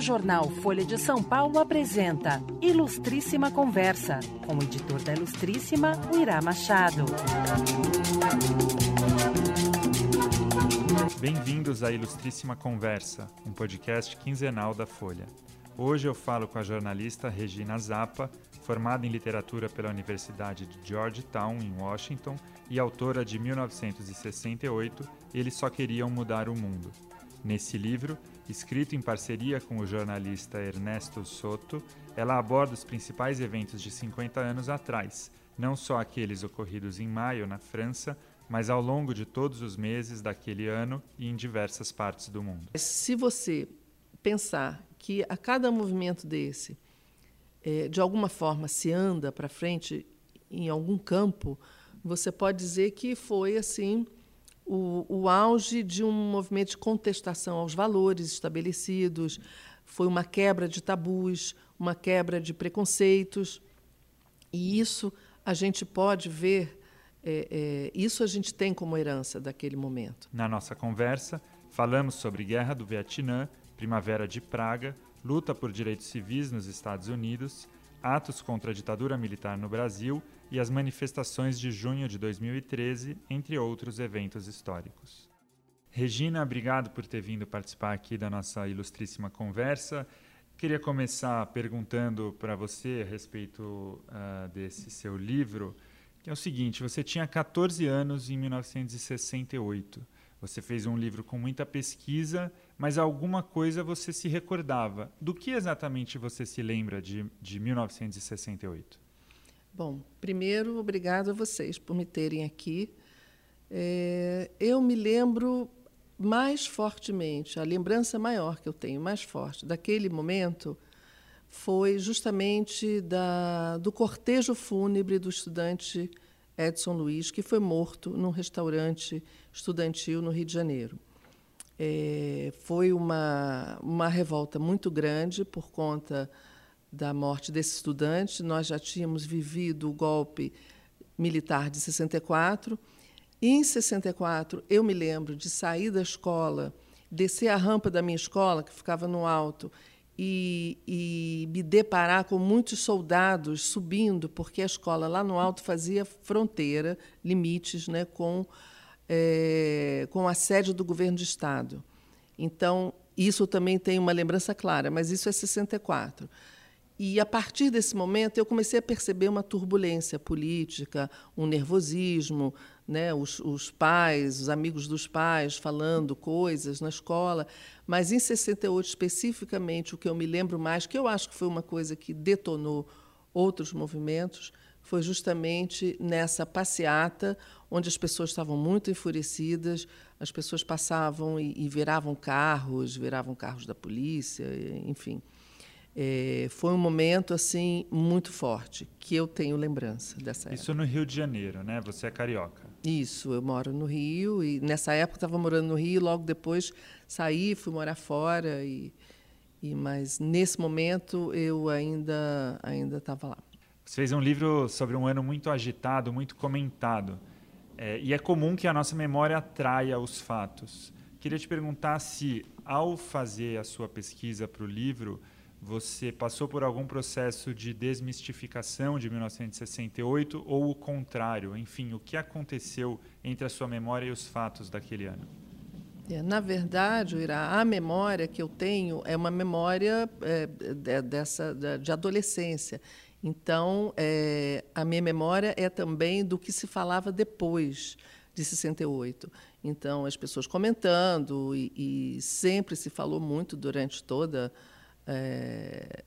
O jornal Folha de São Paulo apresenta Ilustríssima Conversa, com o editor da Ilustríssima, o Machado. Bem-vindos à Ilustríssima Conversa, um podcast quinzenal da Folha. Hoje eu falo com a jornalista Regina Zappa, formada em literatura pela Universidade de Georgetown, em Washington, e autora de 1968, Eles Só Queriam Mudar o Mundo. Nesse livro, escrito em parceria com o jornalista Ernesto Soto, ela aborda os principais eventos de 50 anos atrás, não só aqueles ocorridos em maio na França, mas ao longo de todos os meses daquele ano e em diversas partes do mundo. Se você pensar que a cada movimento desse, é, de alguma forma, se anda para frente em algum campo, você pode dizer que foi assim o, o auge de um movimento de contestação aos valores estabelecidos, foi uma quebra de tabus, uma quebra de preconceitos. E isso a gente pode ver, é, é, isso a gente tem como herança daquele momento. Na nossa conversa, falamos sobre Guerra do Vietnã, Primavera de Praga, luta por direitos civis nos Estados Unidos, atos contra a ditadura militar no Brasil e as manifestações de junho de 2013, entre outros eventos históricos. Regina, obrigado por ter vindo participar aqui da nossa ilustríssima conversa. Queria começar perguntando para você a respeito uh, desse seu livro, que é o seguinte: você tinha 14 anos em 1968. Você fez um livro com muita pesquisa, mas alguma coisa você se recordava. Do que exatamente você se lembra de, de 1968? Bom, primeiro, obrigado a vocês por me terem aqui. É, eu me lembro mais fortemente, a lembrança maior que eu tenho, mais forte, daquele momento, foi justamente da, do cortejo fúnebre do estudante Edson Luiz, que foi morto num restaurante estudantil no Rio de Janeiro. É, foi uma, uma revolta muito grande por conta da morte desse estudante. Nós já tínhamos vivido o golpe militar de 64. E em 64, eu me lembro de sair da escola, descer a rampa da minha escola, que ficava no alto, e, e, me deparar com muitos soldados subindo, porque a escola lá no alto fazia fronteira, limites né, com, é, com a sede do governo de Estado. Então, isso também tem uma lembrança clara, mas isso é 64. E a partir desse momento eu comecei a perceber uma turbulência política, um nervosismo, né? os, os pais, os amigos dos pais falando coisas na escola. Mas em 68 especificamente, o que eu me lembro mais, que eu acho que foi uma coisa que detonou outros movimentos, foi justamente nessa passeata onde as pessoas estavam muito enfurecidas, as pessoas passavam e, e viravam carros, viravam carros da polícia, enfim. É, foi um momento assim muito forte que eu tenho lembrança dessa Isso época. no Rio de Janeiro, né? Você é carioca? Isso, eu moro no Rio e nessa época estava morando no Rio, logo depois saí, fui morar fora e, e mas nesse momento eu ainda ainda estava lá. Você fez um livro sobre um ano muito agitado, muito comentado. É, e é comum que a nossa memória traia os fatos. Queria te perguntar se, ao fazer a sua pesquisa para o livro, você passou por algum processo de desmistificação de 1968 ou o contrário? Enfim, o que aconteceu entre a sua memória e os fatos daquele ano? É, na verdade, Ira, a memória que eu tenho é uma memória é, dessa de adolescência. Então, é, a minha memória é também do que se falava depois de 68. Então, as pessoas comentando, e, e sempre se falou muito durante toda a é,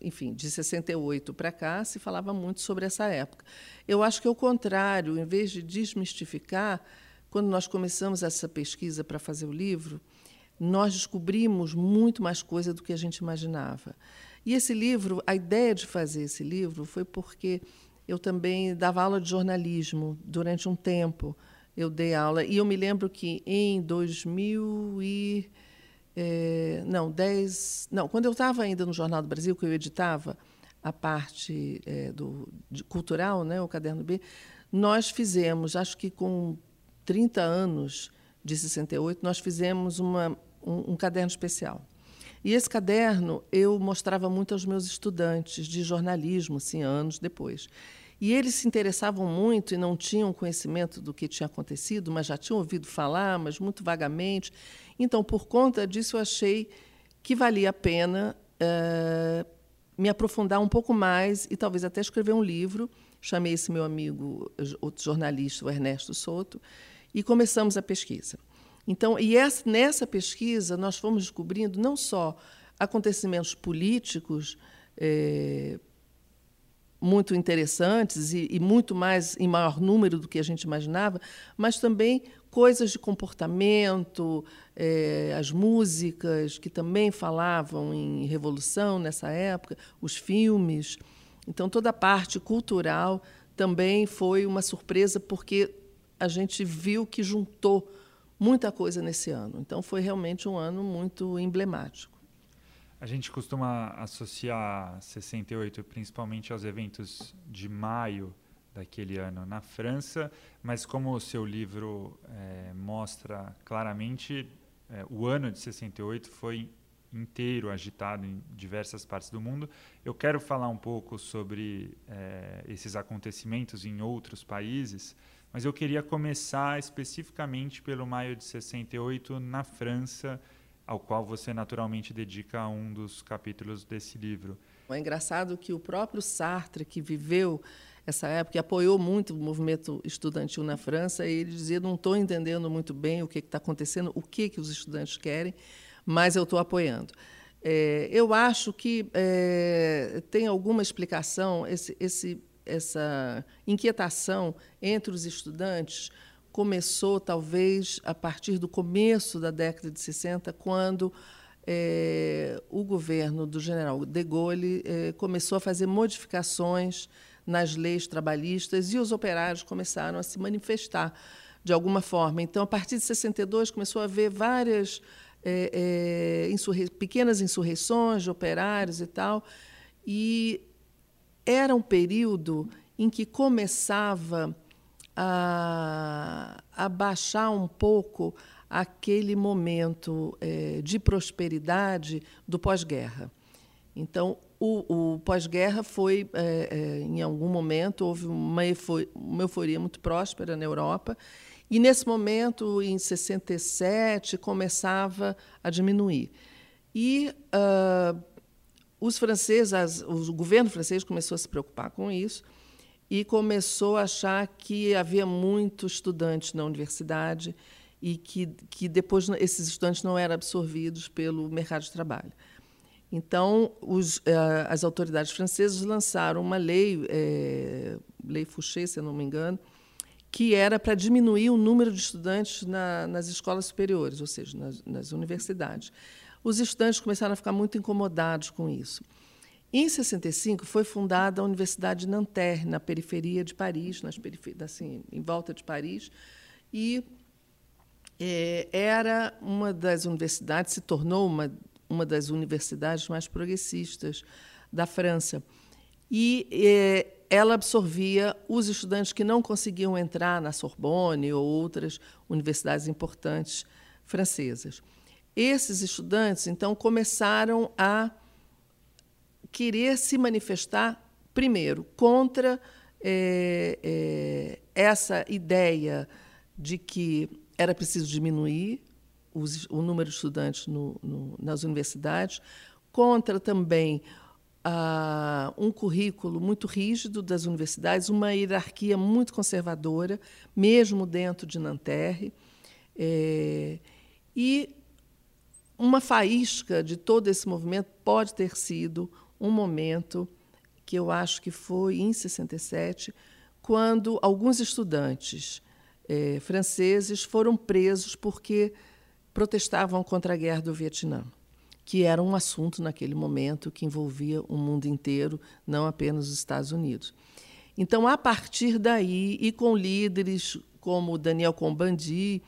enfim, de 68 para cá, se falava muito sobre essa época. Eu acho que é o contrário, em vez de desmistificar, quando nós começamos essa pesquisa para fazer o livro, nós descobrimos muito mais coisa do que a gente imaginava. E esse livro, a ideia de fazer esse livro foi porque eu também dava aula de jornalismo durante um tempo. Eu dei aula e eu me lembro que em 2000 e é, não, 10. Não, quando eu estava ainda no Jornal do Brasil, que eu editava a parte é, do, de, cultural, né, o Caderno B, nós fizemos, acho que com 30 anos de 68, nós fizemos uma, um, um caderno especial. E esse caderno eu mostrava muito aos meus estudantes de jornalismo, assim, anos depois. E eles se interessavam muito e não tinham conhecimento do que tinha acontecido, mas já tinham ouvido falar, mas muito vagamente. Então, por conta disso, eu achei que valia a pena uh, me aprofundar um pouco mais e talvez até escrever um livro. Chamei esse meu amigo, outro jornalista, o Ernesto Soto, e começamos a pesquisa. Então, e essa, nessa pesquisa nós fomos descobrindo não só acontecimentos políticos é, muito interessantes e, e, muito mais em maior número do que a gente imaginava, mas também coisas de comportamento, é, as músicas que também falavam em revolução nessa época, os filmes. Então toda a parte cultural também foi uma surpresa porque a gente viu que juntou muita coisa nesse ano. Então foi realmente um ano muito emblemático. A gente costuma associar 68 principalmente aos eventos de maio daquele ano na França, mas como o seu livro é, mostra claramente, é, o ano de 68 foi inteiro agitado em diversas partes do mundo. Eu quero falar um pouco sobre é, esses acontecimentos em outros países, mas eu queria começar especificamente pelo maio de 68 na França, ao qual você naturalmente dedica um dos capítulos desse livro. É engraçado que o próprio Sartre, que viveu essa época, e apoiou muito o movimento estudantil na França, ele dizia: não estou entendendo muito bem o que está acontecendo, o que, que os estudantes querem, mas eu estou apoiando. É, eu acho que é, tem alguma explicação esse, esse essa inquietação entre os estudantes começou, talvez, a partir do começo da década de 60, quando é, o governo do general de Gaulle é, começou a fazer modificações nas leis trabalhistas e os operários começaram a se manifestar de alguma forma. Então, a partir de 62, começou a haver várias é, insurre pequenas insurreições de operários e tal, e era um período em que começava a, a baixar um pouco aquele momento é, de prosperidade do pós-guerra. Então, o, o pós-guerra foi, é, é, em algum momento, houve uma euforia, uma euforia muito próspera na Europa, e nesse momento, em 67, começava a diminuir. E uh, os franceses, as, o governo francês começou a se preocupar com isso e começou a achar que havia muitos estudantes na universidade e que, que depois esses estudantes não eram absorvidos pelo mercado de trabalho. Então, os, eh, as autoridades francesas lançaram uma lei, é, Lei Fouché, se não me engano, que era para diminuir o número de estudantes na, nas escolas superiores, ou seja, nas, nas universidades os estudantes começaram a ficar muito incomodados com isso. Em 65 foi fundada a Universidade de Nanterre, na periferia de Paris, nas assim, em volta de Paris, e é, era uma das universidades, se tornou uma, uma das universidades mais progressistas da França. E é, ela absorvia os estudantes que não conseguiam entrar na Sorbonne ou outras universidades importantes francesas. Esses estudantes, então, começaram a querer se manifestar, primeiro, contra é, é, essa ideia de que era preciso diminuir os, o número de estudantes no, no, nas universidades, contra também ah, um currículo muito rígido das universidades, uma hierarquia muito conservadora, mesmo dentro de Nanterre. É, e uma faísca de todo esse movimento pode ter sido um momento que eu acho que foi em 67, quando alguns estudantes eh, franceses foram presos porque protestavam contra a guerra do Vietnã, que era um assunto naquele momento que envolvia o mundo inteiro, não apenas os Estados Unidos. Então, a partir daí, e com líderes como Daniel Combandi,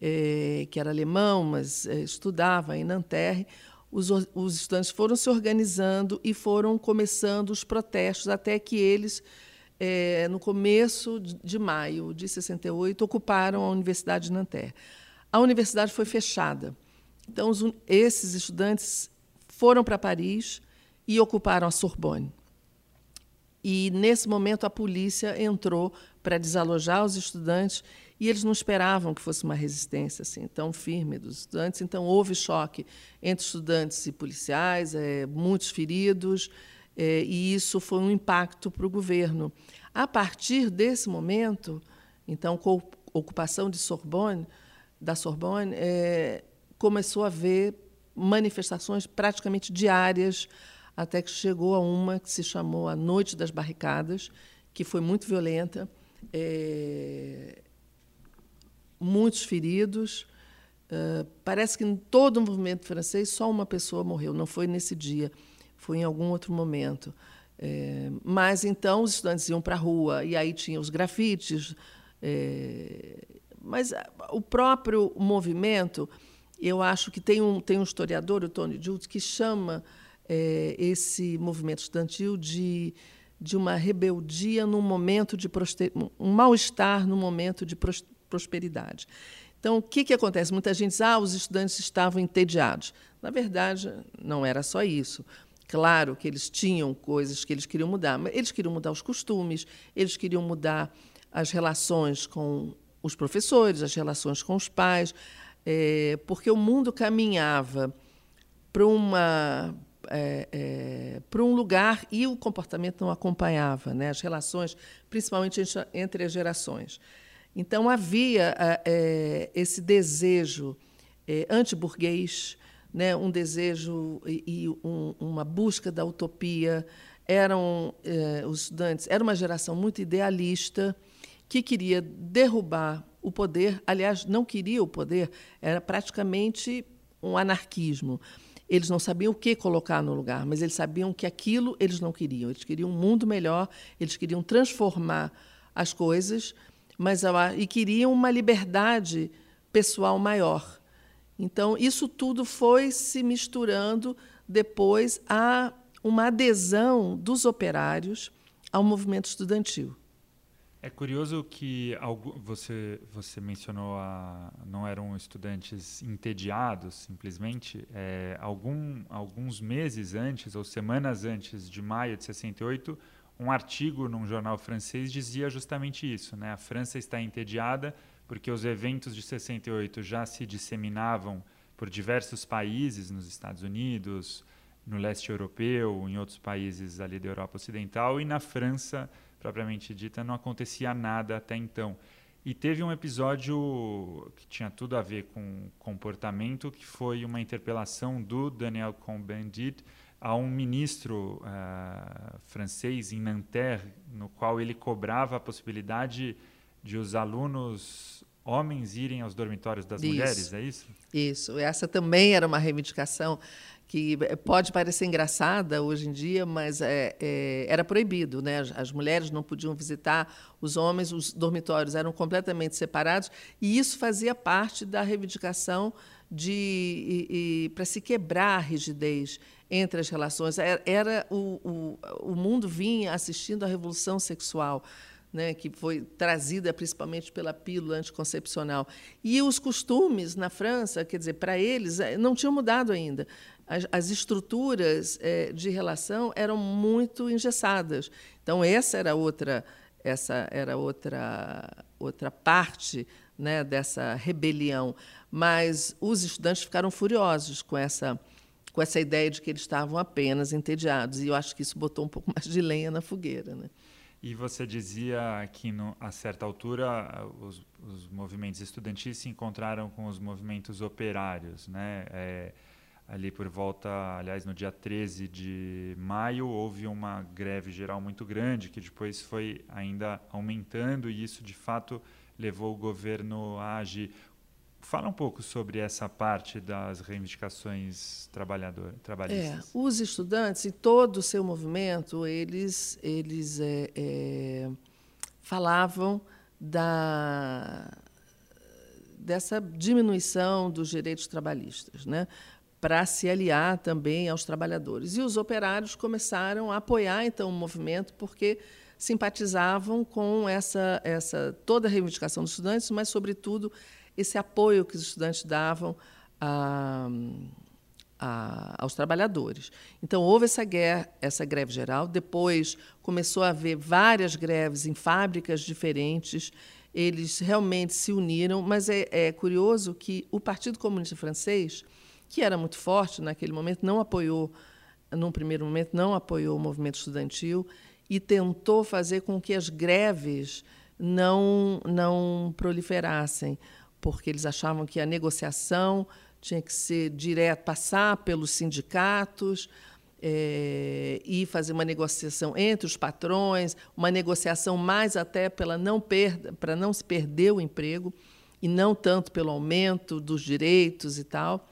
é, que era alemão, mas é, estudava em Nanterre, os, os estudantes foram se organizando e foram começando os protestos até que eles, é, no começo de maio de 68, ocuparam a Universidade de Nanterre. A universidade foi fechada. Então, os, esses estudantes foram para Paris e ocuparam a Sorbonne. E, nesse momento, a polícia entrou para desalojar os estudantes e eles não esperavam que fosse uma resistência assim tão firme dos estudantes. Então, houve choque entre estudantes e policiais, é, muitos feridos, é, e isso foi um impacto para o governo. A partir desse momento, então, com a ocupação de Sorbonne, da Sorbonne, é, começou a haver manifestações praticamente diárias, até que chegou a uma que se chamou a Noite das Barricadas, que foi muito violenta. É, muitos feridos. Uh, parece que em todo o movimento francês só uma pessoa morreu. Não foi nesse dia, foi em algum outro momento. É, mas então os estudantes iam para a rua e aí tinha os grafites. É, mas o próprio movimento, eu acho que tem um, tem um historiador, o Tony Jules, que chama é, esse movimento estudantil de, de uma rebeldia no momento de um mal-estar no momento de prosperidade. Então, o que, que acontece? Muita gente diz, ah, os estudantes estavam entediados. Na verdade, não era só isso. Claro que eles tinham coisas que eles queriam mudar, mas eles queriam mudar os costumes, eles queriam mudar as relações com os professores, as relações com os pais, é, porque o mundo caminhava para uma é, é, para um lugar e o comportamento não acompanhava, né? as relações, principalmente entre as gerações. Então havia é, esse desejo é, antiburguês, né, um desejo e, e um, uma busca da utopia. Eram é, os estudantes, era uma geração muito idealista que queria derrubar o poder. Aliás, não queria o poder, era praticamente um anarquismo. Eles não sabiam o que colocar no lugar, mas eles sabiam que aquilo eles não queriam. Eles queriam um mundo melhor, eles queriam transformar as coisas mas e queriam uma liberdade pessoal maior. Então, isso tudo foi se misturando depois a uma adesão dos operários ao movimento estudantil. É curioso que você, você mencionou a, não eram estudantes entediados, simplesmente. É, algum, alguns meses antes, ou semanas antes de maio de 68, um artigo num jornal francês dizia justamente isso. Né? A França está entediada porque os eventos de 68 já se disseminavam por diversos países, nos Estados Unidos, no leste europeu, em outros países ali da Europa Ocidental, e na França, propriamente dita, não acontecia nada até então. E teve um episódio que tinha tudo a ver com comportamento, que foi uma interpelação do Daniel Cohn-Bendit, a um ministro uh, francês em Nanterre, no qual ele cobrava a possibilidade de os alunos homens irem aos dormitórios das isso. mulheres, é isso? Isso. Essa também era uma reivindicação que pode parecer engraçada hoje em dia, mas é, é, era proibido. Né? As, as, mulheres não podiam visitar os homens, os dormitórios eram completamente separados, e isso fazia parte da reivindicação de para se quebrar a rigidez entre as relações. Era, era o, o, o mundo vinha assistindo à revolução sexual. Né, que foi trazida principalmente pela pílula anticoncepcional. E os costumes na França, quer dizer, para eles, eh, não tinham mudado ainda. As, as estruturas é, de relação eram muito engessadas. Então, essa era outra, essa era outra, outra parte né, dessa rebelião. Mas os estudantes ficaram furiosos com essa com essa ideia de que eles estavam apenas entediados. E eu acho que isso botou um pouco mais de lenha na fogueira. Né? E você dizia que, no, a certa altura, os, os, movimentos estudantis se encontraram com os movimentos operários. Né? É, ali por volta, aliás, no dia 13 de maio, houve uma greve geral muito grande, que depois foi ainda aumentando, e isso, de fato, levou o governo a agir. Fala um pouco sobre essa parte das reivindicações trabalhador, trabalhistas. É, os estudantes e todo o seu movimento, eles, eles é, é, falavam da, dessa diminuição dos direitos trabalhistas, né? para se aliar também aos trabalhadores. E os operários começaram a apoiar então o movimento porque simpatizavam com essa, essa toda a reivindicação dos estudantes, mas sobretudo esse apoio que os estudantes davam a, a, aos trabalhadores. Então houve essa guerra, essa greve geral. Depois começou a haver várias greves em fábricas diferentes. Eles realmente se uniram, mas é, é curioso que o Partido Comunista Francês, que era muito forte naquele momento, não apoiou, num primeiro momento, não apoiou o movimento estudantil e tentou fazer com que as greves não não proliferassem, porque eles achavam que a negociação tinha que ser direto, passar pelos sindicatos é, e fazer uma negociação entre os patrões, uma negociação mais até pela não perda, para não se perder o emprego e não tanto pelo aumento dos direitos e tal.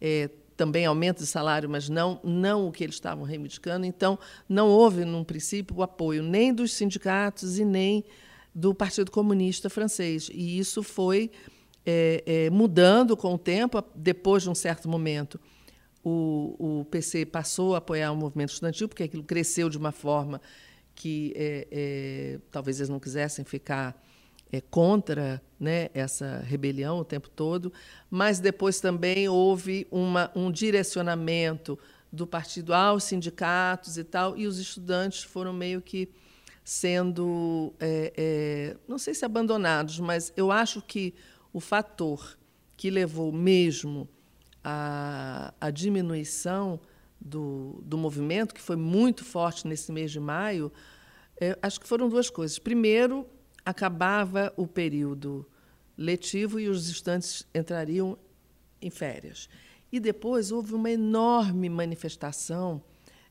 É, também aumento de salário, mas não, não o que eles estavam reivindicando. Então, não houve, num princípio, o apoio nem dos sindicatos e nem do Partido Comunista Francês. E isso foi é, é, mudando com o tempo, depois de um certo momento. O, o PC passou a apoiar o movimento estudantil, porque aquilo cresceu de uma forma que é, é talvez eles não quisessem ficar é, contra né, essa rebelião o tempo todo, mas depois também houve uma, um direcionamento do partido aos sindicatos e tal, e os estudantes foram meio que sendo, é, é, não sei se abandonados, mas eu acho que o fator que levou mesmo à, à diminuição do, do movimento, que foi muito forte nesse mês de maio, é, acho que foram duas coisas. Primeiro, acabava o período letivo e os estudantes entrariam em férias. E depois houve uma enorme manifestação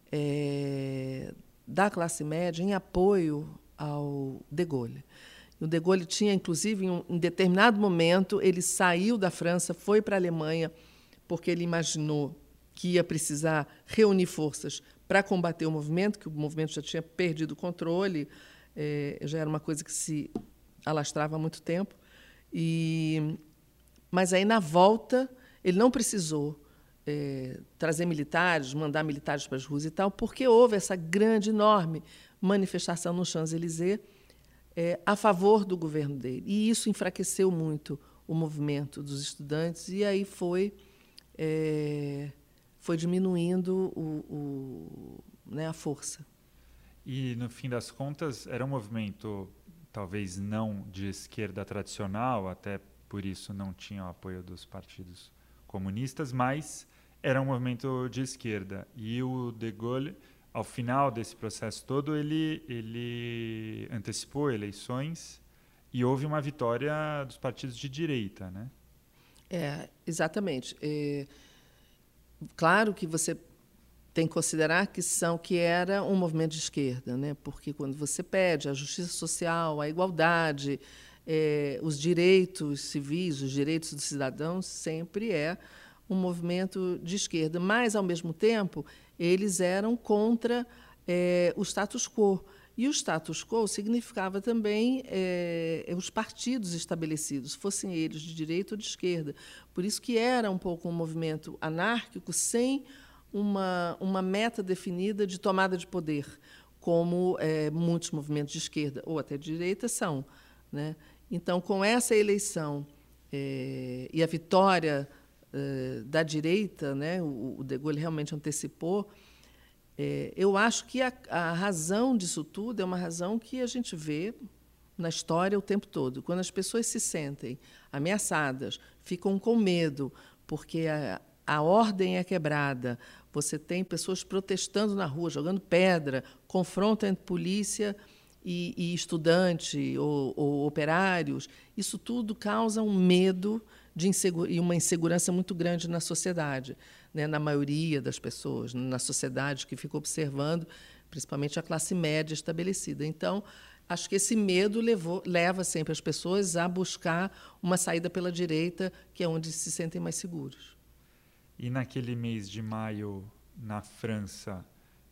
é, da classe média em apoio ao De Gaulle. O De Gaulle tinha, inclusive, em um determinado momento, ele saiu da França, foi para a Alemanha, porque ele imaginou que ia precisar reunir forças para combater o movimento, que o movimento já tinha perdido o controle, é, já era uma coisa que se alastrava há muito tempo. E, mas aí, na volta, ele não precisou é, trazer militares, mandar militares para as ruas e tal, porque houve essa grande, enorme manifestação no Champs-Élysées é, a favor do governo dele. E isso enfraqueceu muito o movimento dos estudantes, e aí foi, é, foi diminuindo o, o, né, a força. E, no fim das contas, era um movimento talvez não de esquerda tradicional, até por isso não tinha o apoio dos partidos comunistas, mas era um movimento de esquerda. E o De Gaulle ao final desse processo todo, ele, ele antecipou eleições e houve uma vitória dos partidos de direita, né? É, exatamente. É, claro que você tem que considerar que são que era um movimento de esquerda, né? Porque quando você pede a justiça social, a igualdade, é, os direitos civis, os direitos dos cidadãos, sempre é um movimento de esquerda. Mas, ao mesmo tempo, eles eram contra é, o status quo. E o status quo significava também é, os partidos estabelecidos, fossem eles de direita ou de esquerda. Por isso que era um pouco um movimento anárquico, sem uma, uma meta definida de tomada de poder, como é, muitos movimentos de esquerda ou até de direita são. Né? Então, com essa eleição é, e a vitória eh, da direita, né, o, o De Gaulle realmente antecipou, é, eu acho que a, a, razão disso tudo é uma razão que a gente vê na história o tempo todo. Quando as pessoas se sentem ameaçadas, ficam com medo, porque a, a ordem é quebrada, você tem pessoas protestando na rua, jogando pedra, confronto entre polícia e, e estudante ou, ou operários, isso tudo causa um medo de e uma insegurança muito grande na sociedade, né, na maioria das pessoas, na sociedade que fica observando, principalmente a classe média estabelecida. Então, acho que esse medo levou, leva sempre as pessoas a buscar uma saída pela direita, que é onde se sentem mais seguros. E naquele mês de maio, na França,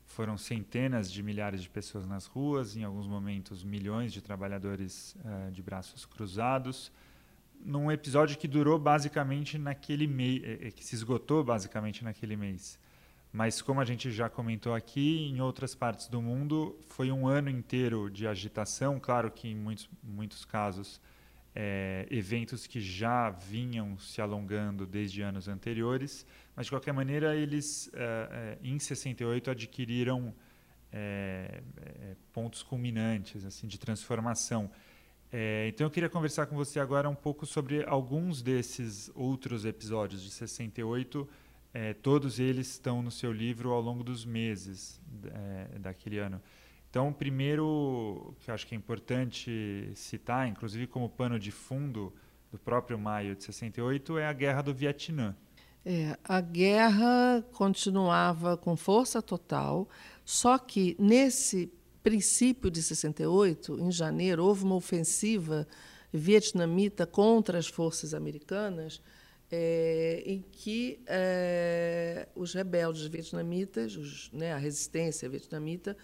foram centenas de milhares de pessoas nas ruas, em alguns momentos milhões de trabalhadores uh, de braços cruzados num episódio que durou basicamente naquele mês, é, é, que se esgotou basicamente naquele mês. Mas como a gente já comentou aqui, em outras partes do mundo foi um ano inteiro de agitação. Claro que em muitos, muitos casos é, eventos que já vinham se alongando desde anos anteriores, mas de qualquer maneira eles é, é, em 68 adquiriram é, pontos culminantes assim de transformação. É, então eu queria conversar com você agora um pouco sobre alguns desses outros episódios de 68. todos eles estão no seu livro ao longo dos meses daquele ano. Então, o primeiro que eu acho que é importante citar, inclusive como pano de fundo do próprio maio de 68, é a Guerra do Vietnã. É, a guerra continuava com força total, só que nesse princípio de 68, em janeiro, houve uma ofensiva vietnamita contra as forças americanas, é, em que é, os rebeldes vietnamitas, os, né, a resistência vietnamita,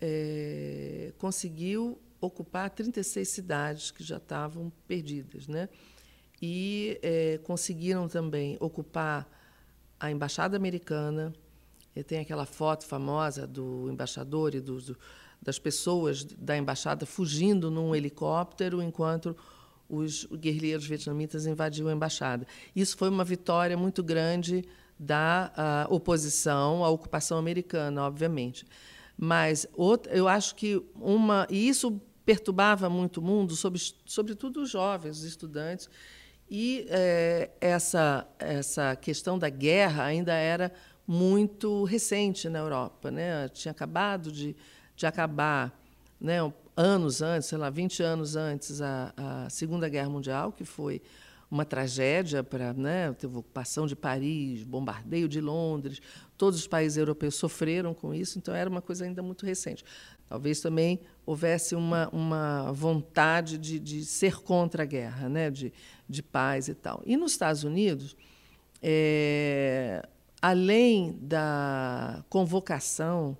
é, conseguiu ocupar 36 cidades que já estavam perdidas. Né? E conseguiram também ocupar a embaixada americana. Tem aquela foto famosa do embaixador e do, das pessoas da embaixada fugindo num helicóptero enquanto os guerrilheiros vietnamitas invadiam a embaixada. Isso foi uma vitória muito grande da oposição à ocupação americana, obviamente. Mas outra, eu acho que uma. E isso perturbava muito o mundo, sobre, sobretudo os jovens, os estudantes. E é, essa, essa questão da guerra ainda era muito recente na Europa. Né? Tinha acabado de, de acabar, né? anos antes, sei lá, 20 anos antes, a, a Segunda Guerra Mundial, que foi uma tragédia para né, teve ocupação de Paris, bombardeio de Londres, todos os países europeus sofreram com isso, então era uma coisa ainda muito recente. Talvez também houvesse uma, uma vontade de, de ser contra a guerra, né, de, de paz e tal. E nos Estados Unidos, é, além da convocação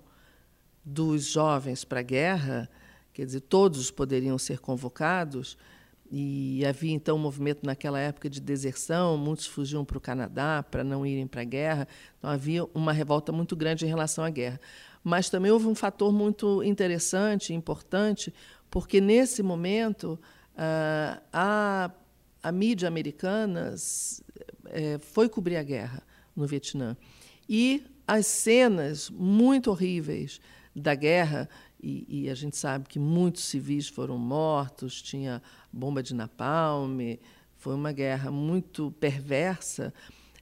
dos jovens para a guerra, quer dizer, todos poderiam ser convocados, e havia então um movimento naquela época de deserção, muitos fugiam para o Canadá para não irem para a guerra. Então havia uma revolta muito grande em relação à guerra. Mas também houve um fator muito interessante, importante, porque nesse momento ah, a, a mídia americana é, foi cobrir a guerra no Vietnã. E as cenas muito horríveis da guerra e, e, a gente sabe que muitos civis foram mortos, tinha bomba de napalm, foi uma guerra muito perversa.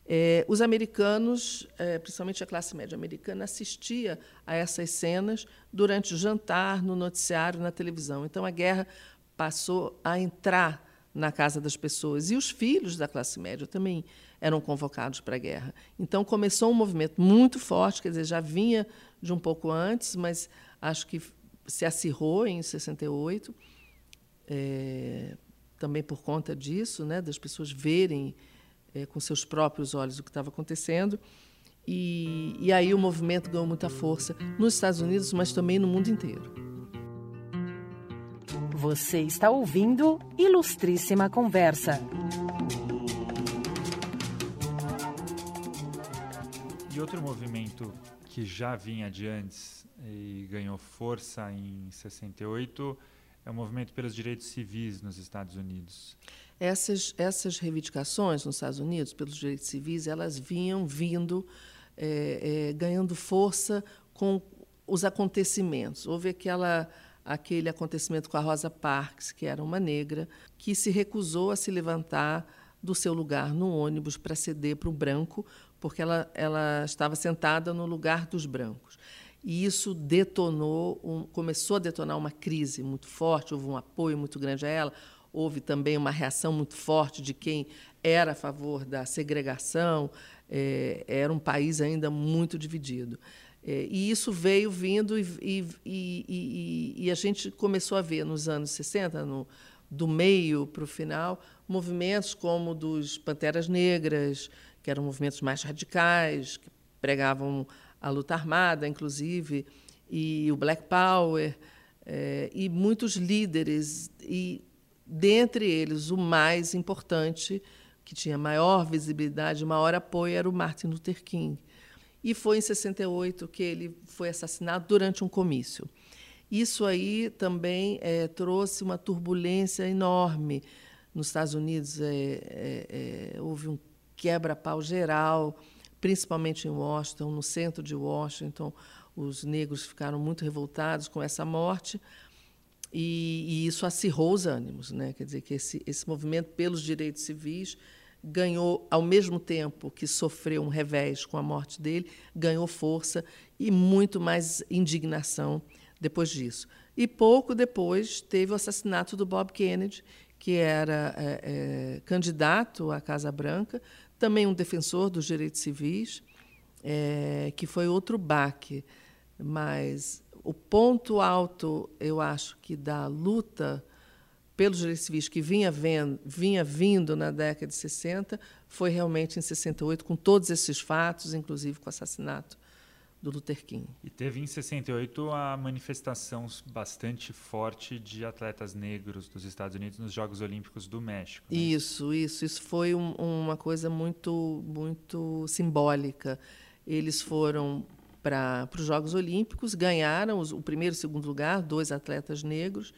É, os americanos, é, principalmente a classe média americana, assistia a essas cenas durante o jantar, no noticiário, na televisão. Então a guerra passou a entrar na casa das pessoas e os filhos da classe média também eram convocados para a guerra. Então começou um movimento muito forte, quer dizer, já vinha de um pouco antes, mas acho que se acirrou em 68, é, também por conta disso, né, das pessoas verem é, com seus próprios olhos o que estava acontecendo. E, e aí o movimento ganhou muita força nos Estados Unidos, mas também no mundo inteiro. Você está ouvindo Ilustríssima Conversa. E outro movimento que já vinha de antes e ganhou força em 68 é o movimento pelos direitos civis nos Estados Unidos. Essas, essas reivindicações nos Estados Unidos pelos direitos civis, elas vinham vindo, é, é, ganhando força com os acontecimentos. Houve aquela, aquele acontecimento com a Rosa Parks, que era uma negra, que se recusou a se levantar do seu lugar no ônibus para ceder para o branco, porque ela, ela estava sentada no lugar dos brancos. E isso detonou, um, começou a detonar uma crise muito forte, houve um apoio muito grande a ela, houve também uma reação muito forte de quem era a favor da segregação, é, era um país ainda muito dividido. É, e isso veio vindo e, e, e, e, a gente começou a ver nos anos 60, no, do meio para o final, movimentos como dos Panteras Negras, que eram movimentos mais radicais, que pregavam a luta armada, inclusive, e o Black Power, é, e muitos líderes, e dentre eles o mais importante, que tinha maior visibilidade, maior apoio, era o Martin Luther King. E foi em 68 que ele foi assassinado durante um comício. Isso aí também é, trouxe uma turbulência enorme. Nos Estados Unidos é, houve um quebra-pau geral, principalmente em Washington, no centro de Washington. Os negros ficaram muito revoltados com essa morte. E, e, isso acirrou os ânimos, né? Quer dizer que esse, esse movimento pelos direitos civis ganhou, ao mesmo tempo que sofreu um revés com a morte dele, ganhou força e muito mais indignação depois disso. E pouco depois teve o assassinato do Bob Kennedy, que era é, é, candidato à Casa Branca, também um defensor dos direitos civis, é, que foi outro baque. Mas o ponto alto, eu acho que da luta pelos direitos civis que vinha, vendo, vinha vindo na década de 60 foi realmente em 68, com todos esses fatos, inclusive com o assassinato do Luther King. E teve em 68 a manifestação bastante forte de atletas negros dos Estados Unidos nos Jogos Olímpicos do México. Né? Isso, isso, isso foi um, uma coisa muito, muito simbólica. Eles foram para os Jogos Olímpicos, ganharam os, o primeiro e o segundo lugar, dois atletas negros,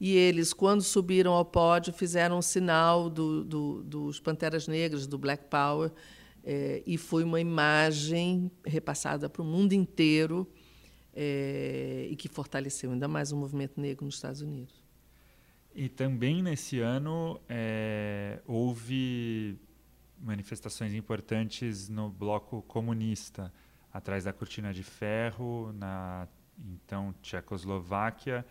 e eles, quando subiram ao pódio, fizeram um sinal do, do, dos Panteras Negras, do Black Power, é, e foi uma imagem repassada para o mundo inteiro é, e que fortaleceu ainda mais o movimento negro nos Estados Unidos. E também nesse ano é, houve manifestações importantes no bloco comunista, atrás da cortina de ferro, na então Tchecoslováquia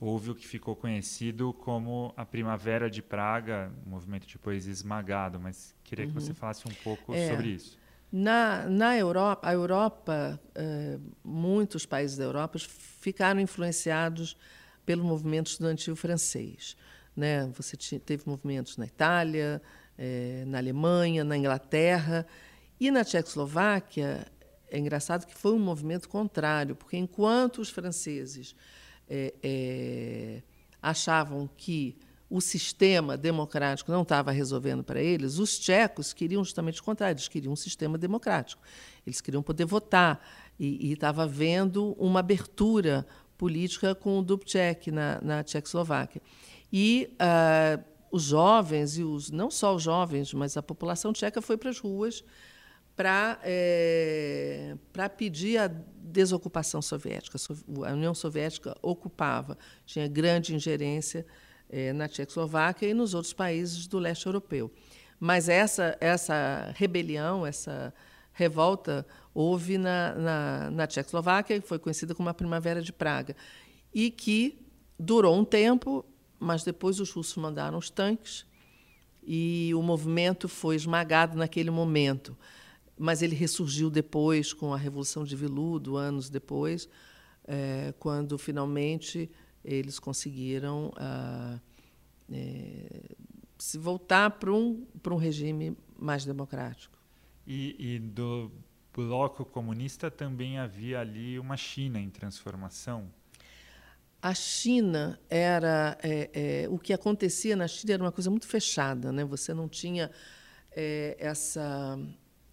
houve o que ficou conhecido como a Primavera de Praga, um movimento de poesia esmagado, mas queria que você uhum. falasse um pouco é. sobre isso. Na, na Europa, a Europa, eh, muitos países da Europa ficaram influenciados pelo movimento estudantil francês. Né? Você teve movimentos na Itália, eh, na Alemanha, na Inglaterra e na Tchecoslováquia. É engraçado que foi um movimento contrário, porque enquanto os franceses é, é, achavam que o sistema democrático não estava resolvendo para eles, os tchecos queriam justamente o contrário, eles queriam um sistema democrático. Eles queriam poder votar e estava havendo uma abertura política com o Dubček na, na Tchecoslováquia. E uh, os jovens, e os não só os jovens, mas a população tcheca foi para as ruas para é, pedir a desocupação soviética. A União Soviética ocupava, tinha grande ingerência é, na Tchecoslováquia e nos outros países do leste europeu. Mas essa, essa rebelião, essa revolta, houve na, na, na Tchecoslováquia, que foi conhecida como a Primavera de Praga, e que durou um tempo, mas depois os russos mandaram os tanques e o movimento foi esmagado naquele momento mas ele ressurgiu depois com a Revolução de Viludo, anos depois, é, quando finalmente eles conseguiram ah, é, se voltar para um, para um regime mais democrático. E, e, do bloco comunista também havia ali uma China em transformação? A China era. É, é o que acontecia na China era uma coisa muito fechada. Né? Você não tinha é, essa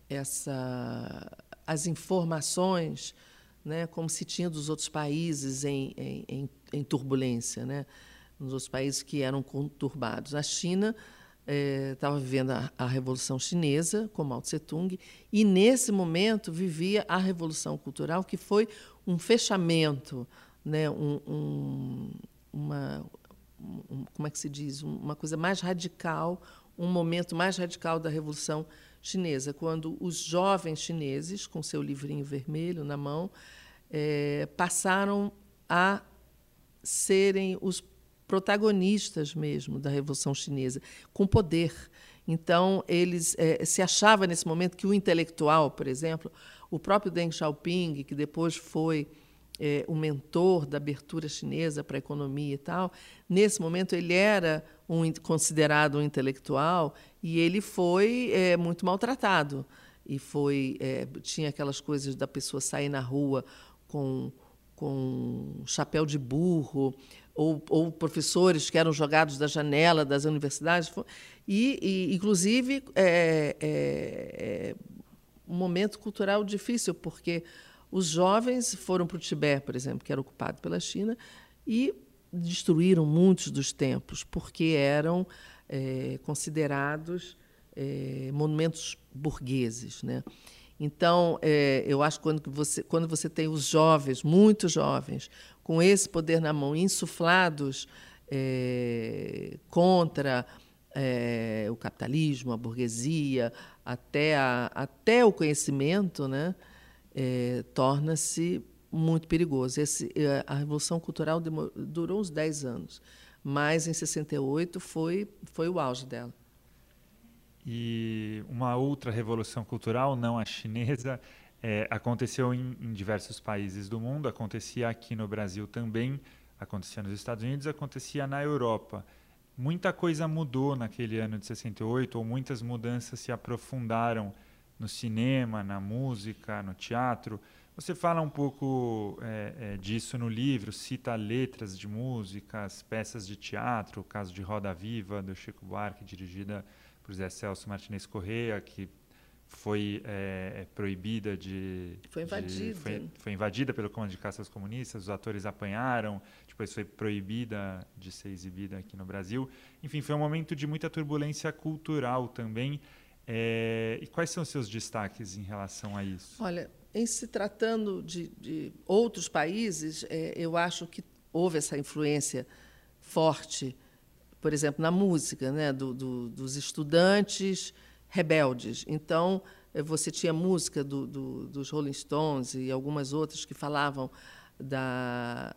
essa, as informações, né, como se tinha dos outros países em, em, em turbulência, né, nos outros países que eram conturbados. A China estava eh, vivendo a, a, Revolução Chinesa, com Mao Tse-tung, e, nesse momento, vivia a Revolução Cultural, que foi um fechamento, né, um, um, uma, um, como é que se diz, uma coisa mais radical, um momento mais radical da Revolução Chinesa chinesa, quando os jovens chineses, com seu livrinho vermelho na mão, é, passaram a serem os protagonistas mesmo da Revolução Chinesa, com poder. Então, eles é, se achava nesse momento que o intelectual, por exemplo, o próprio Deng Xiaoping, que depois foi é, o mentor da abertura chinesa para a economia e tal, nesse momento ele era um, considerado um intelectual e ele foi é, muito maltratado e foi é, tinha aquelas coisas da pessoa sair na rua com com chapéu de burro ou, ou professores que eram jogados da janela das universidades. E, e inclusive é, é, é um momento cultural difícil porque Os jovens foram para o Tibete, por exemplo, que era ocupado pela China, e destruíram muitos dos templos, porque eram é, considerados é, monumentos burgueses. Né? Então, é, eu acho que quando você, quando você tem os jovens, muitos jovens, com esse poder na mão, insuflados é, contra é, o capitalismo, a burguesia, até, a, até o conhecimento, né, é, torna-se muito perigoso. Esse, é, a Revolução Cultural durou uns 10 anos, mas em 68 foi, foi o auge dela. E uma outra revolução cultural, não a chinesa, é, aconteceu em, em, diversos países do mundo, acontecia aqui no Brasil também, acontecia nos Estados Unidos, acontecia na Europa. Muita coisa mudou naquele ano de 68, ou muitas mudanças se aprofundaram no cinema, na música, no teatro. Você fala um pouco é, é, disso no livro, cita letras de músicas, peças de teatro, o caso de Roda Viva, do Chico Buarque, dirigida por Zé Celso Martinez Correia, que foi é, é proibida de. Foi invadida. De, foi, foi, invadida pelo comando de caças comunistas, os atores apanharam, depois foi proibida de ser exibida aqui no Brasil. Enfim, foi um momento de muita turbulência cultural também. É, e quais são os seus destaques em relação a isso? Olha, em se tratando de, de outros países, é, eu acho que houve essa influência forte por exemplo, na música, né, do, do, dos estudantes rebeldes. Então, eh, você tinha música do, dos Rolling Stones e algumas outras que falavam da.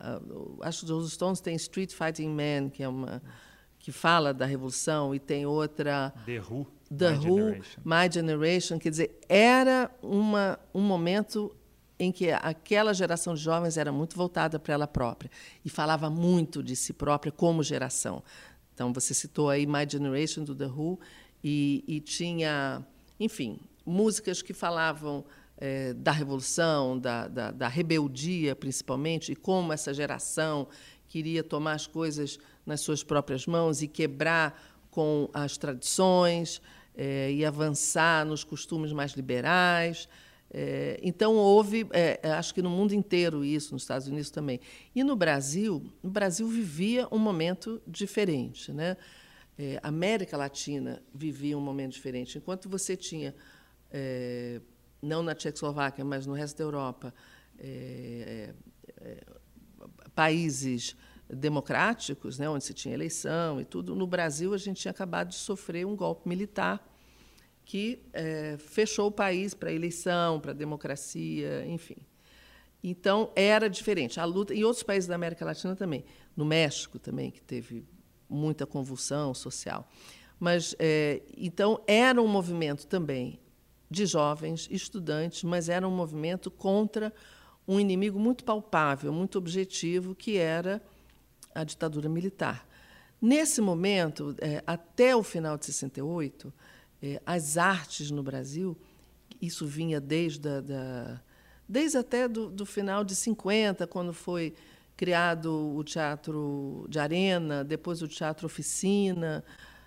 Acho que os Rolling Stones tem Street Fighting Man, que é uma que fala da revolução, e tem outra. The Who. The My Who, Generation. My Generation. Quer dizer, era uma, um momento em que aquela geração de jovens era muito voltada para ela própria e falava muito de si própria como geração. Então, você citou aí My Generation, do The Who, e, e tinha, enfim, músicas que falavam é, da revolução, da, da, da, rebeldia, principalmente, e como essa geração queria tomar as coisas nas suas próprias mãos e quebrar com as tradições é, e avançar nos costumes mais liberais. É, então houve, é, é, acho que no mundo inteiro isso, nos Estados Unidos também. E no Brasil, o Brasil vivia um momento diferente, né? É, a América Latina vivia um momento diferente. Enquanto você tinha, é, não na Tchecoslováquia, mas no resto da Europa, é, países democráticos, né, onde se tinha eleição e tudo, no Brasil a gente tinha acabado de sofrer um golpe militar que é, fechou o país para a eleição, para a democracia, enfim. Então, era diferente. A luta, em outros países da América Latina também, no México também, que teve muita convulsão social. Mas, é, então, era um movimento também de jovens, estudantes, mas era um movimento contra um inimigo muito palpável, muito objetivo, que era a ditadura militar. Nesse momento, é, até o final de 68, é, as artes no Brasil, isso vinha desde, a, da, desde até do, do final de 50, quando foi criado o teatro de arena, depois o teatro oficina,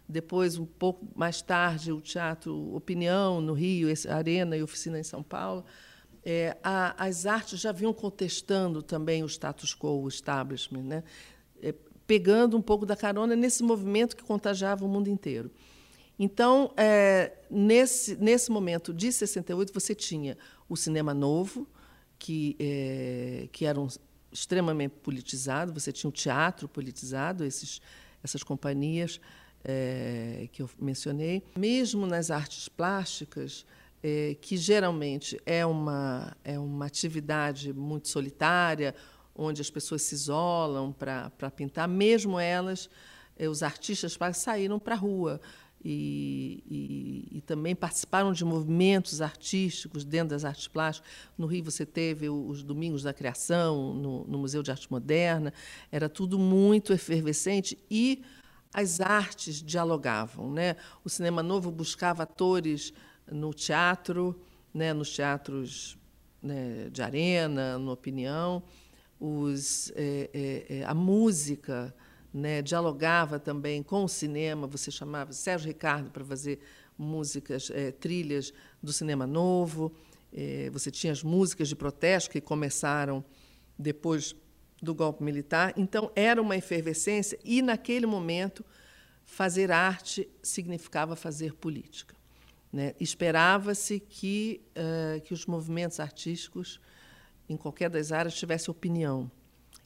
depois um pouco mais tarde o teatro opinião no Rio, arena e oficina em São Paulo. É, a, as artes já vinham contestando também o status quo, o establishment, né? É, pegando um pouco da carona nesse movimento que contagiava o mundo inteiro. Então, é, nesse, nesse momento de 68, você tinha o cinema novo, que, é, que era um, extremamente politizado, você tinha o teatro politizado, esses, essas companhias é, que eu mencionei. Mesmo nas artes plásticas, que geralmente é uma, é uma atividade muito solitária, onde as pessoas se isolam para pintar, mesmo elas, é, os artistas saíram para a rua e, e, e, também participaram de movimentos artísticos dentro das artes plásticas. No Rio você teve os Domingos da Criação, no, no Museu de Arte Moderna, era tudo muito efervescente e as artes dialogavam. Né? O cinema novo buscava atores no teatro, né, nos teatros né, de arena, no Opinião, os, é, é, a música né, dialogava também com o cinema. Você chamava Sérgio Ricardo para fazer músicas, é, trilhas do cinema novo. É, você tinha as músicas de protesto que começaram depois do golpe militar. Então, era uma efervescência e, naquele momento, fazer arte significava fazer política. Né? Esperava-se que, uh, que os movimentos artísticos, em qualquer das áreas, tivessem opinião.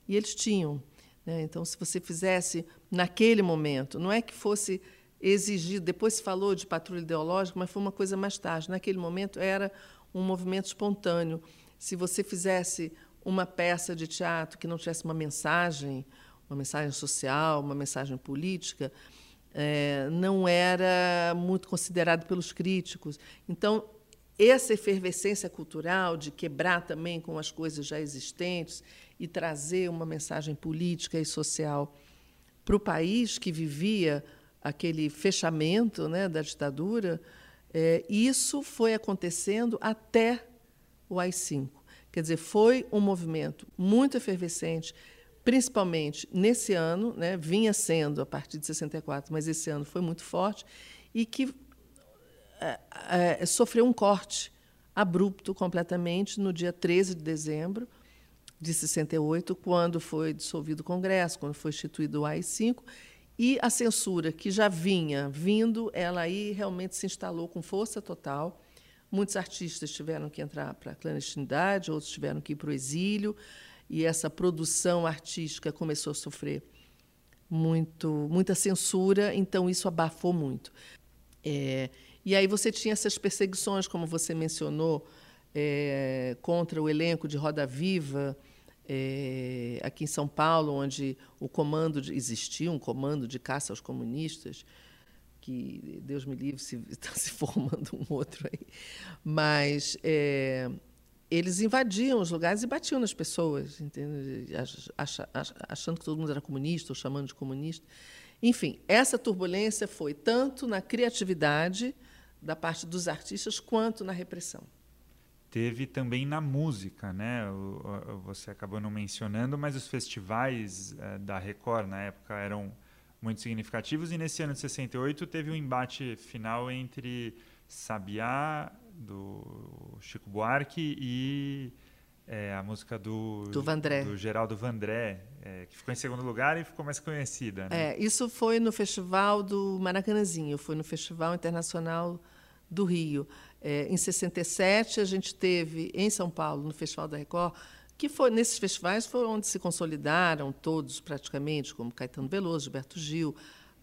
E eles tinham. Né? Então, se você fizesse naquele momento, não é que fosse exigido, depois se falou de patrulha ideológica, mas foi uma coisa mais tarde. Naquele momento era um movimento espontâneo. Se você fizesse uma peça de teatro que não tivesse uma mensagem, uma mensagem social, uma mensagem política, é, não era muito considerado pelos críticos. Então, essa efervescência cultural de quebrar também com as coisas já existentes e trazer uma mensagem política e social para o país que vivia aquele fechamento né, da ditadura, é, isso foi acontecendo até o AI-5. Quer dizer, foi um movimento muito efervescente, principalmente nesse ano, né, vinha sendo a partir de 64, mas esse ano foi muito forte, e que é, é, sofreu um corte abrupto completamente no dia 13 de dezembro de 68, quando foi dissolvido o Congresso, quando foi instituído o AI-5, e a censura que já vinha vindo, ela aí realmente se instalou com força total. Muitos artistas tiveram que entrar para a clandestinidade, outros tiveram que ir para o exílio, e essa produção artística começou a sofrer muito, muita censura, então isso abafou muito. É, e aí você tinha essas perseguições, como você mencionou, é, contra o elenco de Roda Viva, é, aqui em São Paulo, onde o comando de, existia um comando de caça aos comunistas, que Deus me livre se está se formando um outro aí, mas é, eles invadiam os lugares e batiam nas pessoas, entende? achando que todo mundo era comunista ou chamando de comunista. Enfim, essa turbulência foi tanto na criatividade da parte dos artistas quanto na repressão teve também na música, né? você acabou não mencionando, mas os festivais é, da Record na época eram muito significativos e nesse ano de 68 teve um embate final entre Sabiá do Chico Buarque e é, a música do, do, Vandré. do Geraldo Vandré, é, que ficou em segundo lugar e ficou mais conhecida. Né? É, isso foi no Festival do Maracanãzinho, foi no Festival Internacional do Rio. É, em 67, a gente teve em São Paulo, no Festival da Record, que foi nesses festivais foram onde se consolidaram todos praticamente, como Caetano Veloso, Gilberto Gil,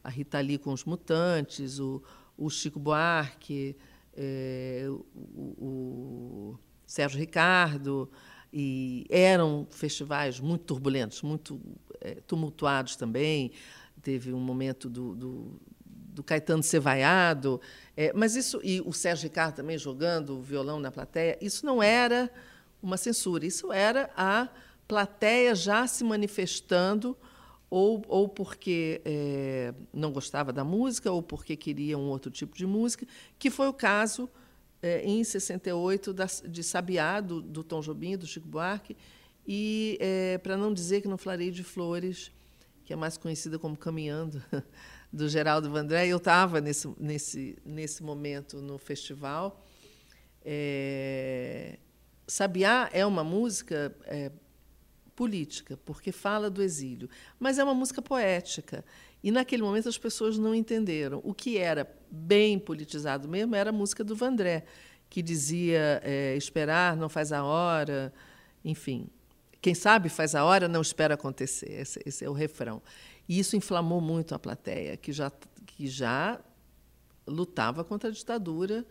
a Rita Lee com os Mutantes, o, o Chico Buarque, é, o, o, Sérgio Ricardo, e eram festivais muito turbulentos, muito é, tumultuados também. Teve um momento do, do do Caetano ser vaiado, é, mas isso e o Sérgio Ricardo também jogando o violão na plateia, isso não era uma censura, isso era a plateia já se manifestando ou, ou porque é, não gostava da música ou porque queria um outro tipo de música, que foi o caso é, em 68 da, de Sabiá do, do Tom Jobim, do Chico Buarque, e é, para não dizer que no Flarei de Flores, que é mais conhecida como Caminhando do Geraldo Vandré. Eu estava nesse, nesse, nesse momento no festival. É, Sabiá é uma música é, política, porque fala do exílio, mas é uma música poética. E naquele momento as pessoas não entenderam. O que era bem politizado mesmo era a música do Vandré, que dizia é, esperar não faz a hora, enfim. Quem sabe faz a hora, não espera acontecer. Esse, esse é o refrão. E isso inflamou muito a plateia, que já, que já lutava contra a ditadura.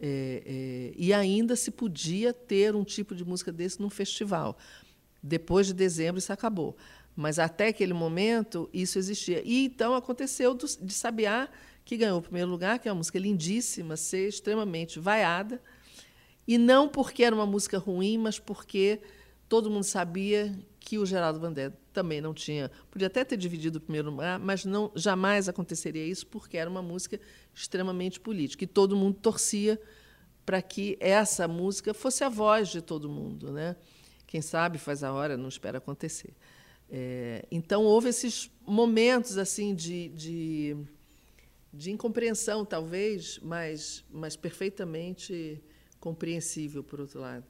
É, é, e ainda se podia ter um tipo de música desse num festival. Depois de dezembro, isso acabou. Mas até aquele momento, isso existia. E então aconteceu do, de Sabiá, que ganhou o primeiro lugar, que é uma música lindíssima, ser extremamente vaiada. E não porque era uma música ruim, mas porque todo mundo sabia que o Geraldo Vandé também não tinha. Podia até ter dividido o primeiro lugar, mas não jamais aconteceria isso porque era uma música extremamente política e todo mundo torcia para que essa música fosse a voz de todo mundo, né? Quem sabe faz a hora, não espera acontecer. É, então houve esses momentos assim de, de, de incompreensão, talvez, mas, mas perfeitamente compreensível, por outro lado.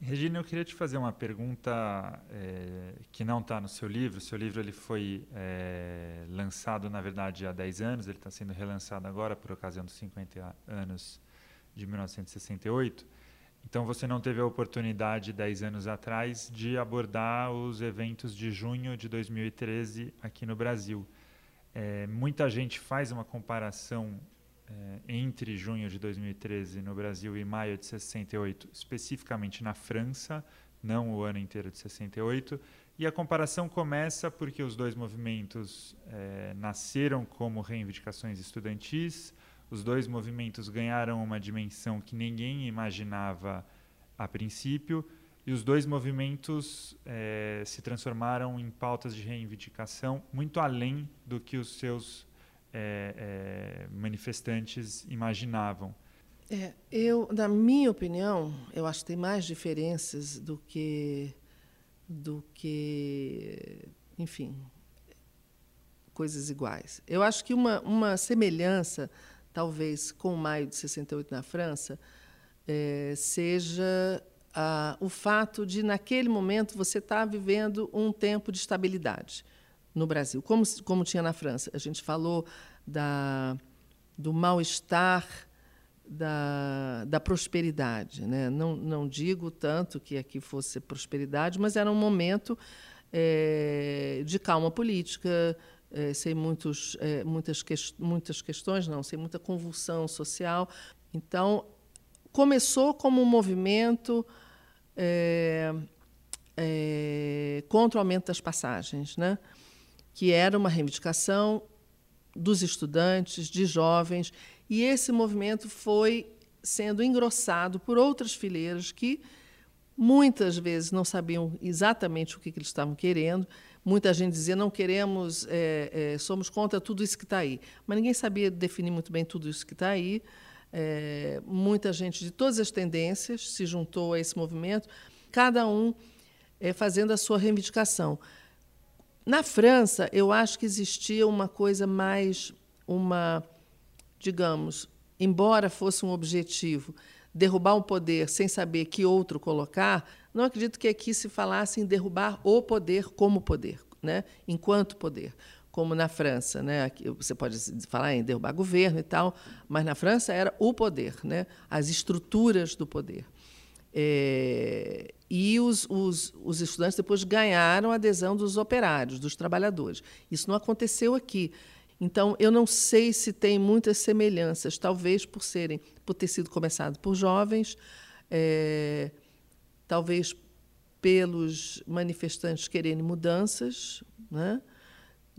Regina, eu queria te fazer uma pergunta é, que não está no seu livro. O seu livro ele foi é, lançado, na verdade, há 10 anos, ele está sendo relançado agora por ocasião dos 50 anos de 1968. Então, você não teve a oportunidade, 10 anos atrás, de abordar os eventos de junho de 2013 aqui no Brasil. É, muita gente faz uma comparação é, entre junho de 2013 no Brasil e maio de 68, especificamente na França, não o ano inteiro de 68. E a comparação começa porque os dois movimentos é, nasceram como reivindicações estudantis, os dois movimentos ganharam uma dimensão que ninguém imaginava a princípio, e os dois movimentos é, se transformaram em pautas de reivindicação muito além do que os seus é, é, manifestantes imaginavam. É, eu, na minha opinião, eu acho que tem mais diferenças do que, do que, enfim, coisas iguais. Eu acho que uma, uma semelhança, talvez, com o maio de 68 na França, seja a, o fato de, naquele momento, você estar tá vivendo um tempo de estabilidade no Brasil, como, como tinha na França. A gente falou da, do mal-estar, da, da prosperidade. Né? Não, não digo tanto que aqui fosse prosperidade, mas era um momento é, de calma política, é, sem muitos, é, muitas, que, muitas questões, não, sem muita convulsão social. Então, começou como um movimento é, é, contra o aumento das passagens, né? que era uma reivindicação dos estudantes, de jovens, e esse movimento foi sendo engrossado por outras fileiras que muitas vezes não sabiam exatamente o que, eles estavam querendo. Muita gente dizia não queremos, é, é, somos contra tudo isso que está aí, mas ninguém sabia definir muito bem tudo isso que está aí. É, muita gente de todas as tendências se juntou a esse movimento, cada um é, fazendo a sua reivindicação. Na França, eu acho que existia uma coisa mais, uma, digamos, embora fosse um objetivo derrubar um poder sem saber que outro colocar, não acredito que aqui se falasse em derrubar o poder como poder, né? enquanto poder, como na França. Né? Você pode falar em derrubar governo e tal, mas na França era o poder, né? as estruturas do poder. É, e os, os, os, estudantes depois ganharam a adesão dos operários, dos trabalhadores. Isso não aconteceu aqui. Então, eu não sei se tem muitas semelhanças, talvez por serem, por ter sido começado por jovens, é, talvez pelos manifestantes quererem mudanças, né?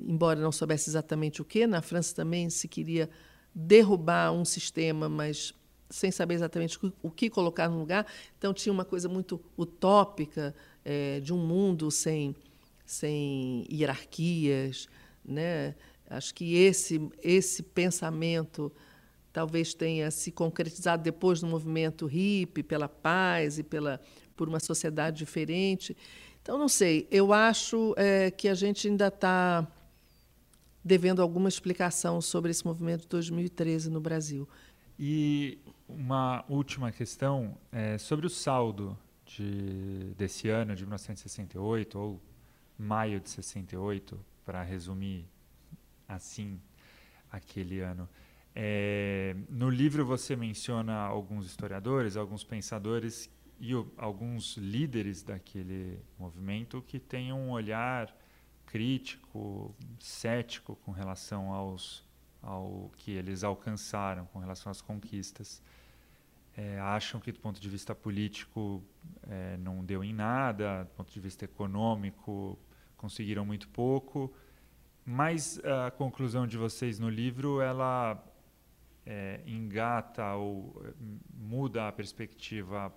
Embora não soubesse exatamente o que. Na França também se queria derrubar um sistema, mas sem saber exatamente o que colocar no lugar. Então, tinha uma coisa muito utópica é, de um mundo sem, sem hierarquias. Né? Acho que esse, esse pensamento talvez tenha se concretizado depois no movimento hippie, pela paz e pela, por uma sociedade diferente. Então, não sei, eu acho é, que a gente ainda está devendo alguma explicação sobre esse movimento de 2013 no Brasil. E uma última questão é sobre o saldo de, desse ano, de 1968, ou maio de 68, para resumir assim aquele ano. É, no livro você menciona alguns historiadores, alguns pensadores e o, alguns líderes daquele movimento que têm um olhar crítico, cético com relação aos ao que eles alcançaram com relação às conquistas. É, acham que, do ponto de vista político, é, não deu em nada, do ponto de vista econômico, conseguiram muito pouco. Mas a conclusão de vocês no livro, ela é, engata ou é, muda a perspectiva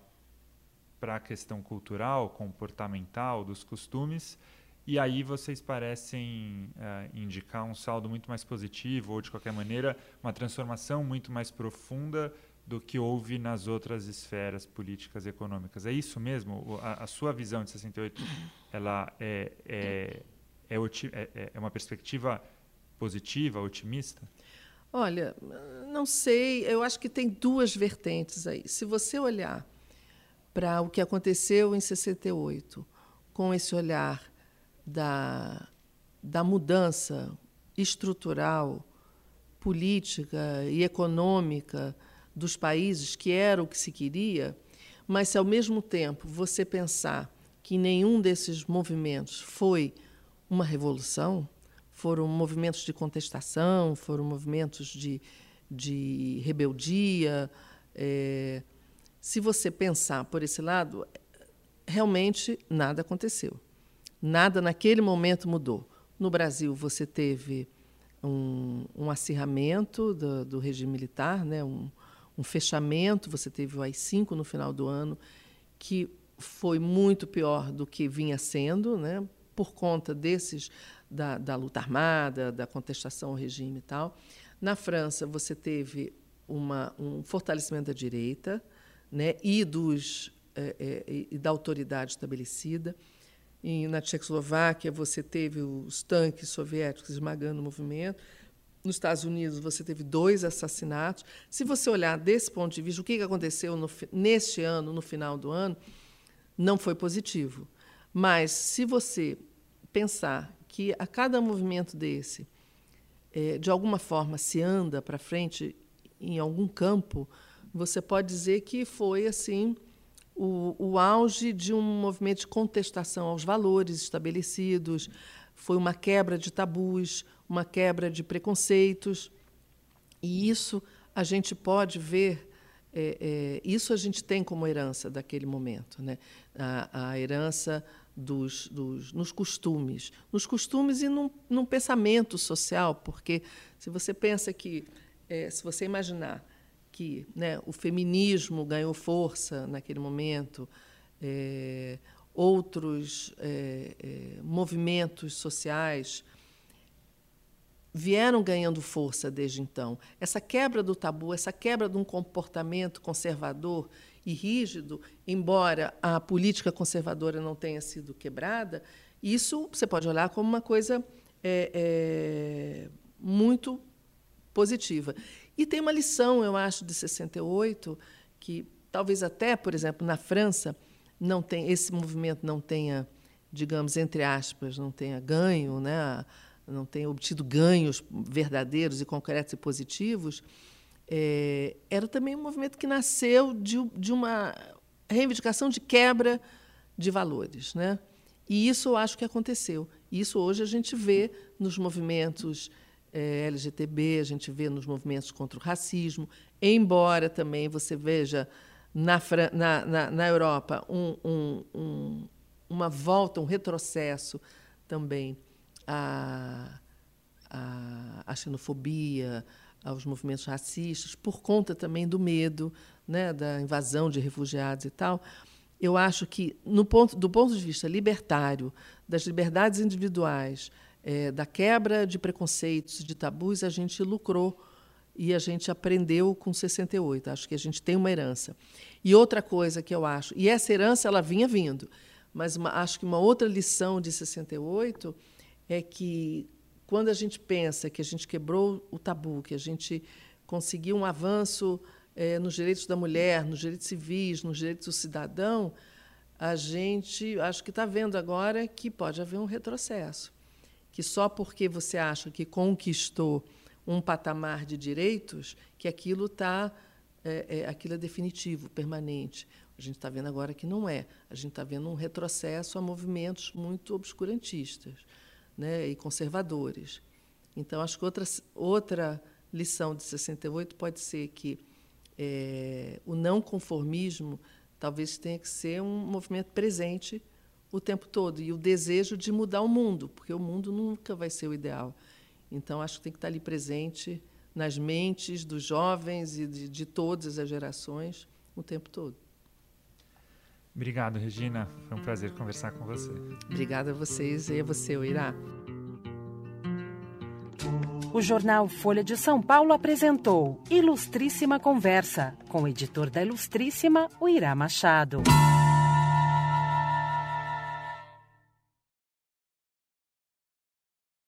para a questão cultural, comportamental, dos costumes, e aí vocês parecem uh, indicar um saldo muito mais positivo, ou de qualquer maneira, uma transformação muito mais profunda do que houve nas outras esferas políticas e econômicas. É isso mesmo? A, a sua visão de 68 ela é, é, é, é, é uma perspectiva positiva, otimista? Olha, não sei, eu acho que tem duas vertentes aí. Se você olhar para o que aconteceu em 68, com esse olhar da, da mudança estrutural, política e econômica dos países, que era o que se queria, mas se ao mesmo tempo você pensar que nenhum desses movimentos foi uma revolução, foram movimentos de contestação, foram movimentos de, de rebeldia. É, se você pensar por esse lado, realmente nada aconteceu. Nada naquele momento mudou. No Brasil, você teve um, um acirramento do, do, regime militar, né? um, um fechamento, você teve o AI-5 no final do ano, que foi muito pior do que vinha sendo, né? por conta desses da, da luta armada, da contestação ao regime e tal. Na França, você teve uma, um fortalecimento da direita né? e, dos, é, é, e da autoridade estabelecida. E na Tchecoslováquia, você teve os tanques soviéticos esmagando o movimento. Nos Estados Unidos, você teve dois assassinatos. Se você olhar desse ponto de vista, o que aconteceu no, neste ano, no final do ano, não foi positivo. Mas, se você pensar que a cada movimento desse, é, de alguma forma, se anda para frente em algum campo, você pode dizer que foi assim o, o auge de um movimento de contestação aos valores estabelecidos, foi uma quebra de tabus, uma quebra de preconceitos. E isso a gente pode ver, é, é, isso a gente tem como herança daquele momento. Né? A, a herança dos, dos, nos costumes, nos costumes e num, num pensamento social, porque se você pensa que, é, se você imaginar que né, o feminismo ganhou força naquele momento, é, outros é, é, movimentos sociais vieram ganhando força desde então. Essa quebra do tabu, essa quebra de um comportamento conservador e rígido, embora a política conservadora não tenha sido quebrada, isso você pode olhar como uma coisa é, é, muito positiva. E tem uma lição, eu acho, de 68, que talvez até, por exemplo, na França, não tem esse movimento não tenha, digamos, entre aspas, não tenha ganho, né? não tenha obtido ganhos verdadeiros e concretos e positivos, é, era também um movimento que nasceu de, de uma reivindicação de quebra de valores. Né? E isso eu acho que aconteceu. Isso hoje a gente vê nos movimentos é, LGTB, a gente vê nos movimentos contra o racismo, embora também você veja na, na, na, na Europa um, um, um, uma volta, um retrocesso também à, à, à xenofobia, aos movimentos racistas, por conta também do medo né, da invasão de refugiados e tal. Eu acho que, no ponto, do ponto de vista libertário, das liberdades individuais, é, da quebra de preconceitos, de tabus, a gente lucrou e a gente aprendeu com 68. Acho que a gente tem uma herança. E outra coisa que eu acho, e essa herança ela vinha vindo, mas uma, acho que uma outra lição de 68 é que quando a gente pensa que a gente quebrou o tabu, que a gente conseguiu um avanço é, nos direitos da mulher, nos direitos civis, nos direitos do cidadão, a gente acho que está vendo agora que pode haver um retrocesso que só porque você acha que conquistou um patamar de direitos, que aquilo está é, é, aquilo é definitivo, permanente. A gente está vendo agora que não é. A gente está vendo um retrocesso a movimentos muito obscurantistas né, e conservadores. Então, acho que outra, outra lição de 68 pode ser que é, o não conformismo talvez tenha que ser um movimento presente o tempo todo e o desejo de mudar o mundo, porque o mundo nunca vai ser o ideal. Então, acho que tem que estar ali presente nas mentes dos jovens e de, de todas as gerações o tempo todo. Obrigado, Regina. Foi um prazer conversar com você. Obrigada a vocês e a você, Irá. O jornal Folha de São Paulo apresentou Ilustríssima Conversa, com o editor da Ilustríssima, o Irá Machado.